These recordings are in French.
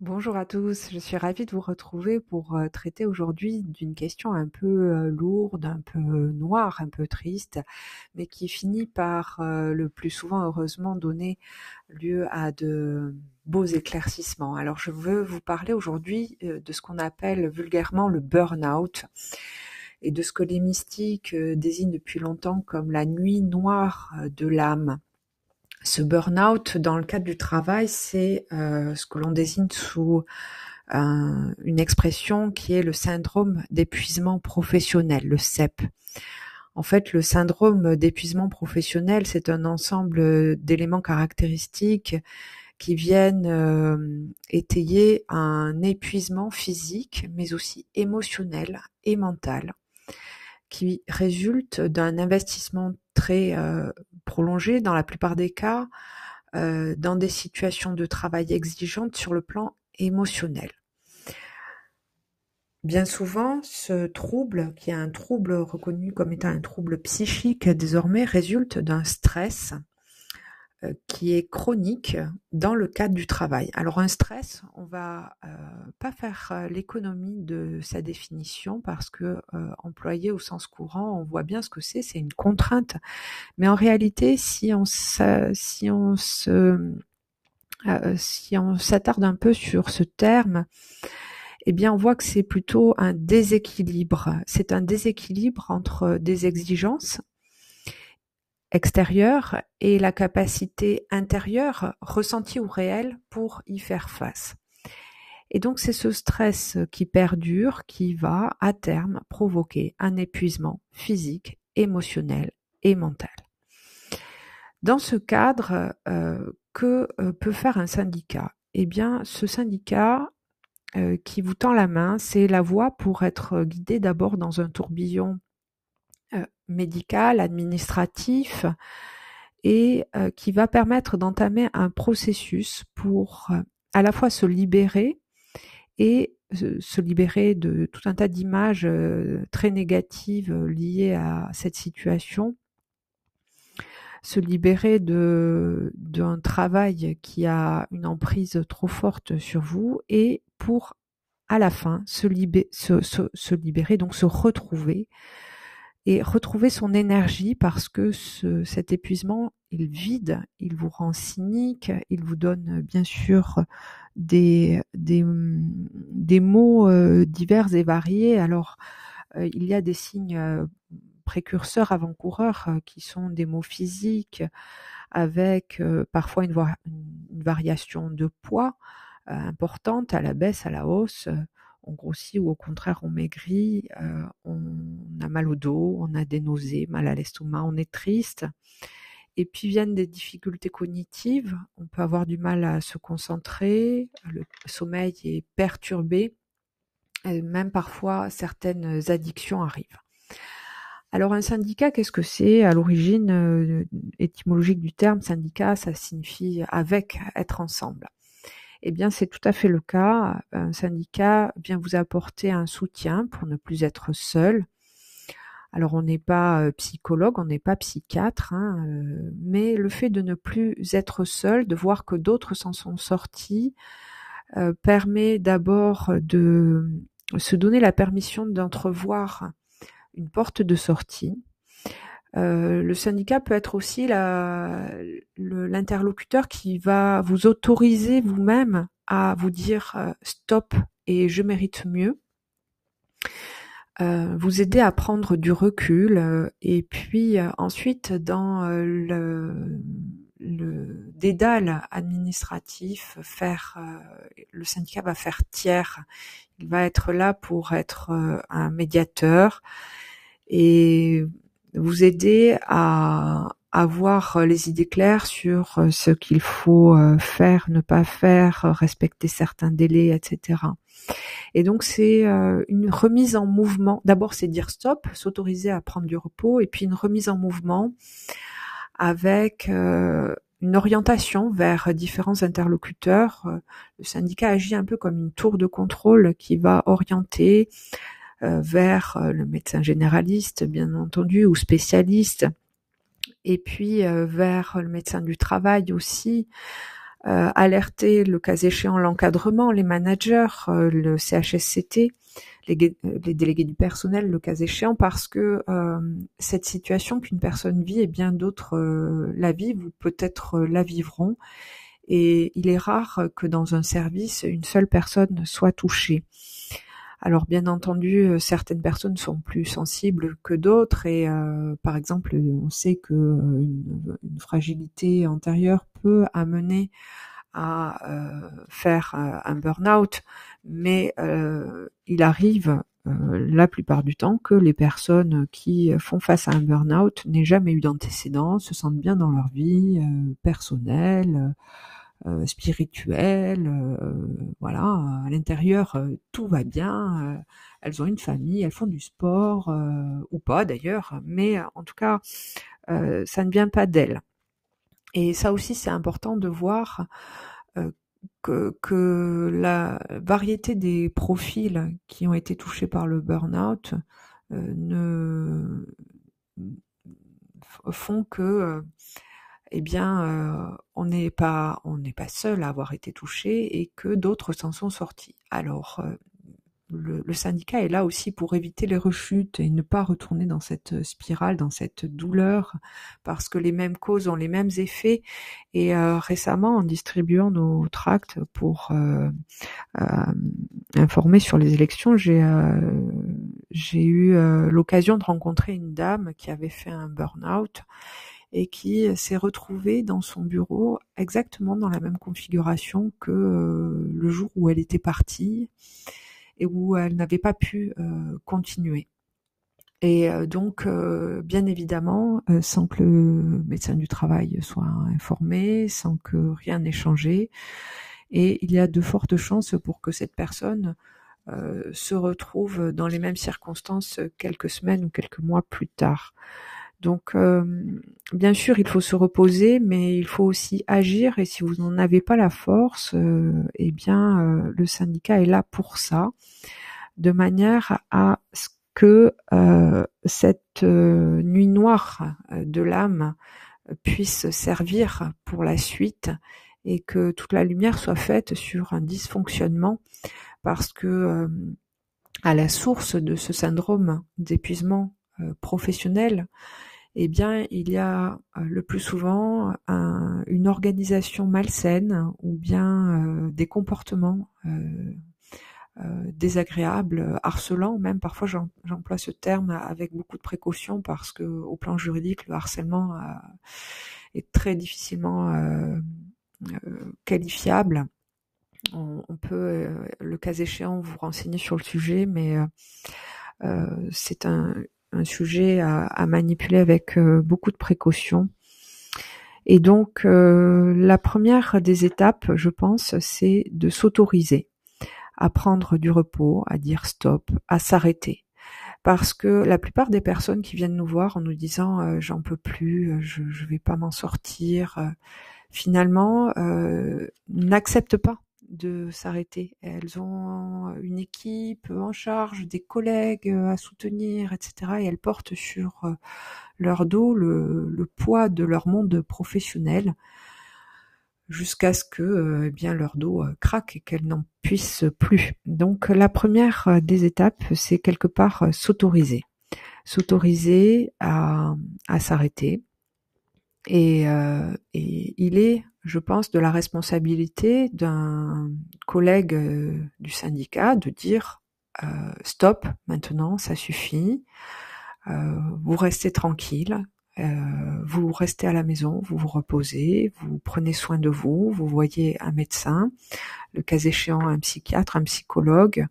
Bonjour à tous, je suis ravie de vous retrouver pour euh, traiter aujourd'hui d'une question un peu euh, lourde, un peu noire, un peu triste, mais qui finit par euh, le plus souvent heureusement donner lieu à de beaux éclaircissements. Alors je veux vous parler aujourd'hui de ce qu'on appelle vulgairement le burn-out et de ce que les mystiques désignent depuis longtemps comme la nuit noire de l'âme. Ce burn-out dans le cadre du travail, c'est euh, ce que l'on désigne sous une expression qui est le syndrome d'épuisement professionnel, le CEP. En fait, le syndrome d'épuisement professionnel, c'est un ensemble d'éléments caractéristiques qui viennent euh, étayer un épuisement physique, mais aussi émotionnel et mental, qui résulte d'un investissement très euh, prolongé dans la plupart des cas euh, dans des situations de travail exigeantes sur le plan émotionnel. Bien souvent, ce trouble, qui est un trouble reconnu comme étant un trouble psychique désormais, résulte d'un stress qui est chronique dans le cadre du travail. Alors un stress, on va euh, pas faire euh, l'économie de sa définition parce que employé au sens courant, on voit bien ce que c'est, c'est une contrainte. Mais en réalité, si on si on se si on s'attarde un peu sur ce terme, eh bien, on voit que c'est plutôt un déséquilibre. C'est un déséquilibre entre des exigences extérieure et la capacité intérieure ressentie ou réelle pour y faire face. Et donc c'est ce stress qui perdure qui va à terme provoquer un épuisement physique, émotionnel et mental. Dans ce cadre, euh, que euh, peut faire un syndicat? Eh bien, ce syndicat euh, qui vous tend la main, c'est la voie pour être guidé d'abord dans un tourbillon médical, administratif, et euh, qui va permettre d'entamer un processus pour euh, à la fois se libérer et se libérer de tout un tas d'images très négatives liées à cette situation, se libérer d'un travail qui a une emprise trop forte sur vous et pour à la fin se libérer, donc se retrouver et retrouver son énergie parce que ce, cet épuisement, il vide, il vous rend cynique, il vous donne bien sûr des, des, des mots euh, divers et variés. Alors, euh, il y a des signes euh, précurseurs avant-coureurs qui sont des mots physiques avec parfois une, une, variation de poids importante à la baisse, à la hausse on grossit ou au contraire on maigrit, euh, on a mal au dos, on a des nausées, mal à l'estomac, on est triste. Et puis viennent des difficultés cognitives, on peut avoir du mal à se concentrer, le sommeil est perturbé, même parfois certaines addictions arrivent. Alors un syndicat, qu'est-ce que c'est? À l'origine euh, étymologique du terme syndicat, ça signifie avec, être ensemble eh bien c'est tout à fait le cas. Un syndicat vient vous apporter un soutien pour ne plus être seul. Alors on n'est pas euh, psychologue, on n'est pas psychiatre, hein, euh, mais le fait de ne plus être seul, de voir que d'autres s'en sont sortis, euh, permet d'abord de se donner la permission d'entrevoir une porte de sortie, euh, le syndicat peut être aussi l'interlocuteur qui va vous autoriser vous-même à vous dire euh, stop et je mérite mieux. Euh, vous aider à prendre du recul et puis ensuite dans le, le dédale administratif, faire le syndicat va faire tiers. Il va être là pour être un médiateur et vous aider à avoir les idées claires sur euh, ce qu'il faut euh, faire, ne pas faire, respecter certains délais, etc. Et donc c'est euh, une remise en mouvement. D'abord c'est dire stop, s'autoriser à prendre du repos, et puis une remise en mouvement avec une orientation vers différents interlocuteurs. Le syndicat agit un peu comme une tour de contrôle qui va orienter euh, vers euh, le médecin généraliste, bien entendu, ou spécialiste, et puis euh, vers le médecin du travail aussi, alerter le cas échéant l'encadrement, les managers, le CHSCT, les, les, délégués du personnel, le cas échéant, parce que cette situation qu'une personne vit et bien d'autres la vivent ou peut-être la vivront. Et il est rare que dans un service, une seule personne soit touchée. Alors bien entendu, euh, certaines personnes sont plus sensibles que d'autres et euh, par exemple, on sait que euh, une, fragilité antérieure peut amener à faire un burn-out, mais il arrive la plupart du temps que les personnes qui font face à un burn-out n'aient jamais eu d'antécédents, se sentent bien dans leur vie personnelle euh, spirituelle, euh, voilà, à l'intérieur euh, tout va bien, elles ont une famille, elles font du sport ou pas d'ailleurs, mais en tout cas ça ne vient pas d'elles. Et ça aussi c'est important de voir que, la variété des profils qui ont été touchés par le burn-out ne font que eh bien, euh, on n'est pas, on n'est pas seul à avoir été touché et que d'autres s'en sont sortis. Alors, euh, le, syndicat est là aussi pour éviter les rechutes et ne pas retourner dans cette spirale, dans cette douleur, parce que les mêmes causes ont les mêmes effets. Et euh, récemment, en distribuant nos tracts pour informer sur les élections, j'ai j'ai eu l'occasion de rencontrer une dame qui avait fait un burn-out et qui s'est retrouvée dans son bureau exactement dans la même configuration que euh, le jour où elle était partie et où elle n'avait pas pu euh, continuer. Et euh, donc, bien évidemment, sans que le médecin du travail soit informé, sans que rien n'ait changé, et il y a de fortes chances pour que cette personne se retrouve dans les mêmes circonstances quelques semaines ou quelques mois plus tard. Donc, euh, bien sûr, il faut se reposer, mais il faut aussi agir. Et si vous n'en avez pas la force, euh, eh bien, euh, le syndicat est là pour ça, de manière à ce que cette nuit noire de l'âme puisse servir pour la suite et que toute la lumière soit faite sur un dysfonctionnement, parce que à la source de ce syndrome d'épuisement professionnel, eh bien, il y a euh, le plus souvent une organisation malsaine ou bien euh, des comportements euh, désagréables, harcelants. Même parfois, j'emploie ce terme avec beaucoup de précaution parce que, au plan juridique, le harcèlement est très difficilement qualifiable. On, peut, le cas échéant, vous renseigner sur le sujet, mais c'est un, un sujet à, manipuler avec euh, beaucoup de précautions. Et donc, euh, la première des étapes, je pense, c'est de s'autoriser à prendre du repos, à dire stop, à s'arrêter. Parce que la plupart des personnes qui viennent nous voir en nous disant euh, j'en peux plus, je ne vais pas m'en sortir, finalement n'acceptent pas de s'arrêter. Elles ont une équipe en charge, des collègues à soutenir, etc. Et elles portent sur euh, leur dos le, poids de leur monde professionnel jusqu'à ce que euh, eh bien leur dos euh, craque et qu'elles n'en puissent plus. Donc la première des étapes, c'est quelque part s'autoriser. S'autoriser à, s'arrêter. Et, et il est je pense, de la responsabilité d'un collègue euh, du syndicat de dire euh, stop, maintenant, ça suffit, euh, vous restez tranquille, vous restez à la maison, vous vous reposez, vous prenez soin de vous, vous voyez un médecin, le cas échéant un psychiatre, un psychologue,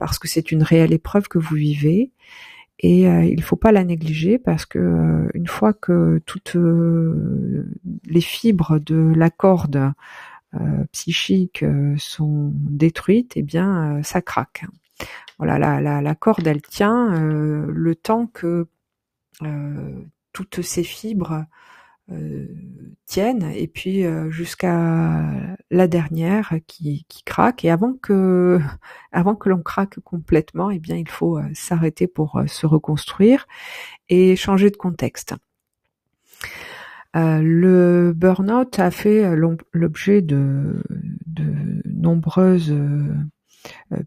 parce que c'est une réelle épreuve que vous vivez et euh, il faut pas la négliger parce que euh, une fois que toutes euh, les fibres de la corde euh, psychique sont détruites, eh bien ça craque. Voilà, la, la, la corde elle tient le temps que toutes ces fibres euh, tiennent. Et puis euh, jusqu'à la dernière qui, qui, craque. Et avant que avant que l'on craque complètement eh bien il faut euh, s'arrêter pour se reconstruire et changer de contexte. Le burn-out a fait l'objet de, de, nombreuses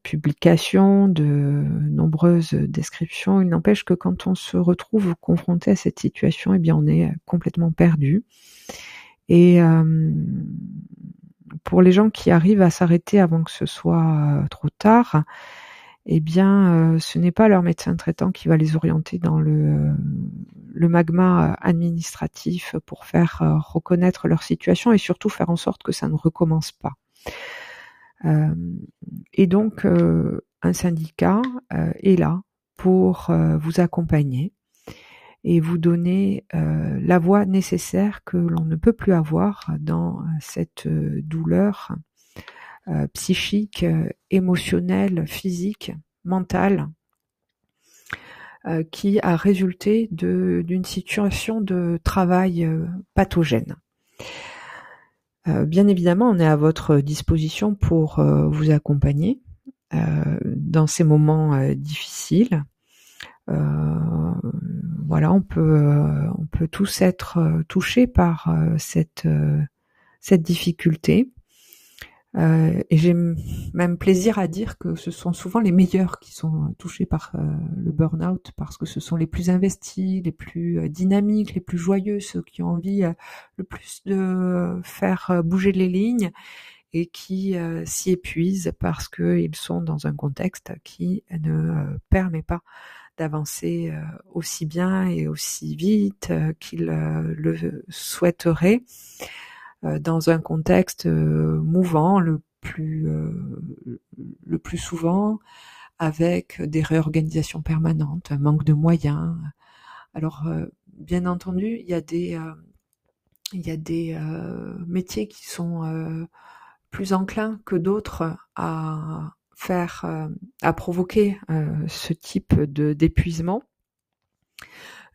publications, de nombreuses descriptions. Il n'empêche que quand on se retrouve confronté à cette situation, eh bien, on est complètement perdu. Et pour les gens qui arrivent à s'arrêter avant que ce soit trop tard, eh bien, euh, ce n'est pas leur médecin traitant qui va les orienter dans le, magma administratif pour faire euh, reconnaître leur situation et surtout faire en sorte que ça ne recommence pas. Euh, et donc, un syndicat est là pour vous accompagner et vous donner la voie nécessaire que l'on ne peut plus avoir dans cette douleur euh, psychique, euh, émotionnelle, physique, mentale, euh, qui a résulté d'une situation de travail pathogène. Bien évidemment, on est à votre disposition pour vous accompagner dans ces moments difficiles. voilà, on peut, on peut tous être touchés par cette, cette difficulté. Euh, et j'ai même plaisir à dire que ce sont souvent les meilleurs qui sont touchés par euh, le burn-out parce que ce sont les plus investis, les plus euh, dynamiques, les plus joyeux, ceux qui ont envie le plus de faire bouger les lignes et qui s'y épuisent parce qu'ils sont dans un contexte qui ne permet pas d'avancer aussi bien et aussi vite qu'ils le souhaiteraient. Euh, dans un contexte euh, mouvant le plus euh, le plus souvent avec des réorganisations permanentes, un manque de moyens. Alors bien entendu, il y a des il y a des métiers qui sont plus enclins que d'autres à faire à provoquer ce type de d'épuisement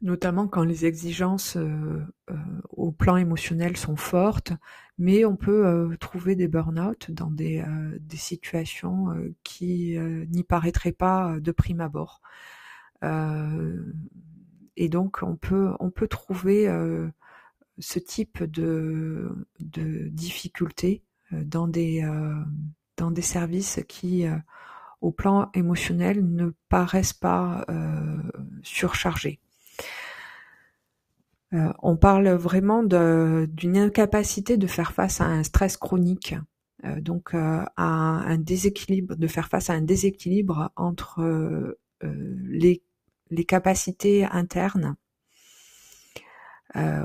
notamment quand les exigences euh, euh, au plan émotionnel sont fortes, mais on peut euh, trouver des burn-out dans des, situations qui n'y paraîtraient pas de prime abord. et donc on peut trouver ce type de, de difficultés dans des services qui au plan émotionnel ne paraissent pas surchargés. Euh, on parle vraiment d'une incapacité de faire face à un stress chronique, euh, donc euh, à un déséquilibre, de faire face à un déséquilibre entre les, capacités internes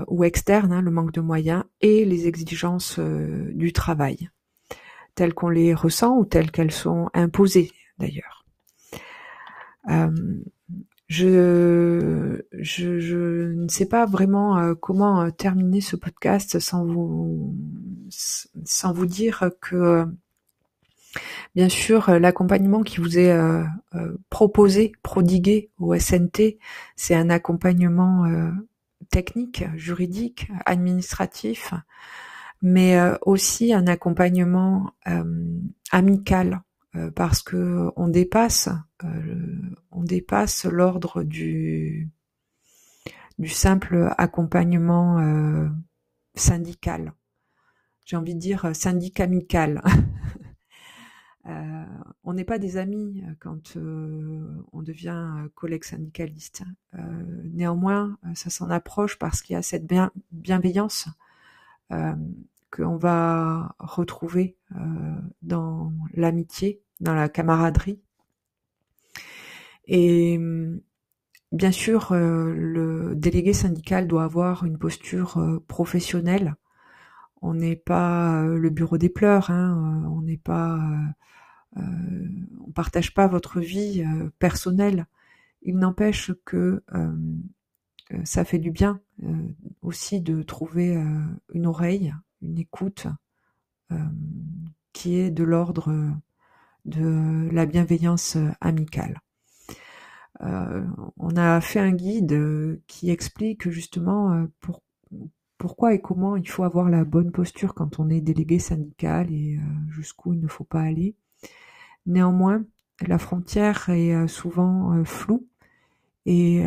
ou externes, hein, le manque de moyens, et les exigences du travail, telles qu'on les ressent ou telles qu'elles sont imposées d'ailleurs. Je, je, je, ne sais pas vraiment euh, comment euh, terminer ce podcast sans vous, sans vous dire que, bien sûr, l'accompagnement qui vous est euh, proposé, prodigué au SNT, c'est un accompagnement technique, juridique, administratif, mais aussi un accompagnement amical parce que on dépasse, on dépasse l'ordre du du simple accompagnement euh, syndical. J'ai envie de dire syndicamical. on n'est pas des amis quand on devient collègue syndicaliste. néanmoins, ça s'en approche parce qu'il y a cette bienveillance qu'on va retrouver dans l'amitié dans la camaraderie. Et bien sûr, euh, le délégué syndical doit avoir une posture euh, professionnelle. On n'est pas euh, le bureau des pleurs, hein, on n'est pas, on partage pas votre vie personnelle. Il n'empêche que ça fait du bien aussi de trouver une oreille, une écoute qui est de l'ordre de la bienveillance amicale. Euh, on a fait un guide euh, qui explique justement pourquoi et comment il faut avoir la bonne posture quand on est délégué syndical et jusqu'où il ne faut pas aller. Néanmoins, la frontière est souvent floue et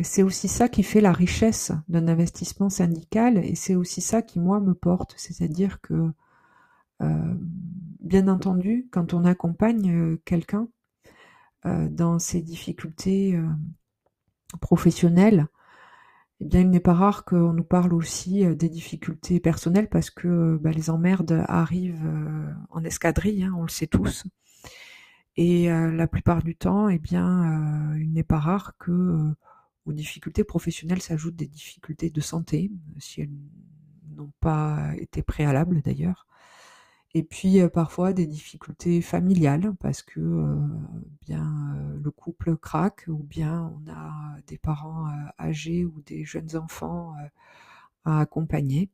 c'est aussi ça qui fait la richesse d'un investissement syndical et c'est aussi ça qui moi me porte, c'est-à-dire que euh, bien entendu, quand on accompagne euh, quelqu'un euh, dans ses difficultés professionnelles, eh bien, il n'est pas rare qu'on nous parle aussi des difficultés personnelles parce que bah, les emmerdes arrivent en escadrille, hein, on le sait tous. Et la plupart du temps, eh bien, il n'est pas rare que aux difficultés professionnelles s'ajoutent des difficultés de santé, si elles n'ont pas été préalables d'ailleurs. Et puis euh, parfois des difficultés familiales parce que euh, bien euh, le couple craque ou bien on a des parents âgés ou des jeunes enfants à accompagner.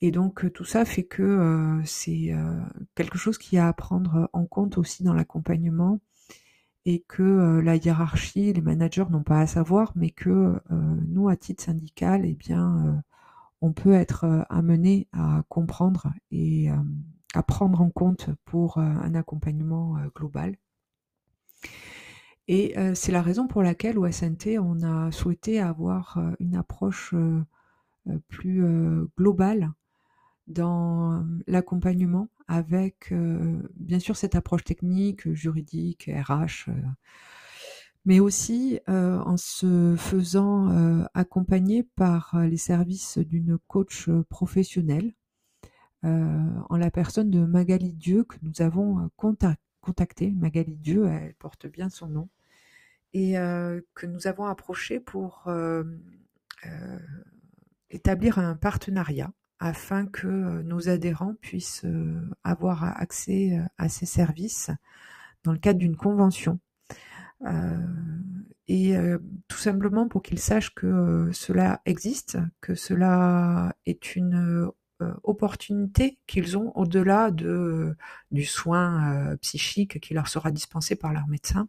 Et donc tout ça fait que c'est quelque chose qui a à prendre en compte aussi dans l'accompagnement et que la hiérarchie, les managers n'ont pas à savoir, mais que nous, à titre syndical, eh bien, on peut être amené à comprendre et à prendre en compte pour un accompagnement global. Et c'est la raison pour laquelle au SNT, on a souhaité avoir une approche plus globale dans l'accompagnement avec bien sûr cette approche technique, juridique, RH, mais aussi en se faisant accompagner par les services d'une coach professionnelle en la personne de Magali Dieu que nous avons contacté. Magali Dieu, elle porte bien son nom, et que nous avons approché pour établir un partenariat afin que nos adhérents puissent avoir accès à ces services dans le cadre d'une convention. et tout simplement pour qu'ils sachent que cela existe, que cela est une euh, opportunités qu'ils ont au-delà de, du soin euh, psychique qui leur sera dispensé par leur médecin.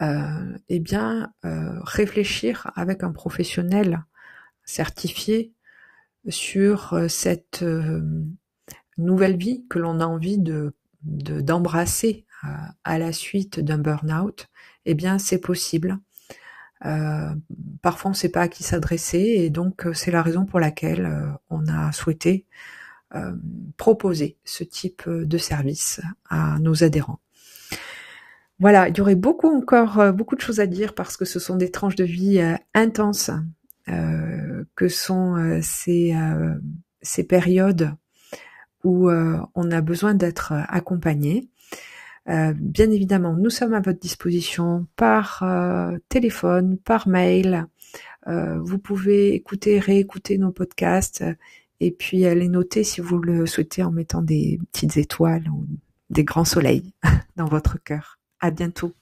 Euh, eh bien, réfléchir avec un professionnel certifié sur cette nouvelle vie que l'on a envie de d'embrasser à la suite d'un burn-out, eh bien, c'est possible. Euh, parfois, on ne sait pas à qui s'adresser et donc euh, c'est la raison pour laquelle euh, on a souhaité proposer ce type de service à nos adhérents. Voilà, il y aurait beaucoup encore beaucoup de choses à dire parce que ce sont des tranches de vie intenses que sont ces, ces périodes où on a besoin d'être accompagné. Euh, bien évidemment, nous sommes à votre disposition par euh, téléphone, par mail. Euh, vous pouvez écouter, réécouter nos podcasts et puis les noter si vous le souhaitez en mettant des petites étoiles ou des grands soleils dans votre cœur. À bientôt.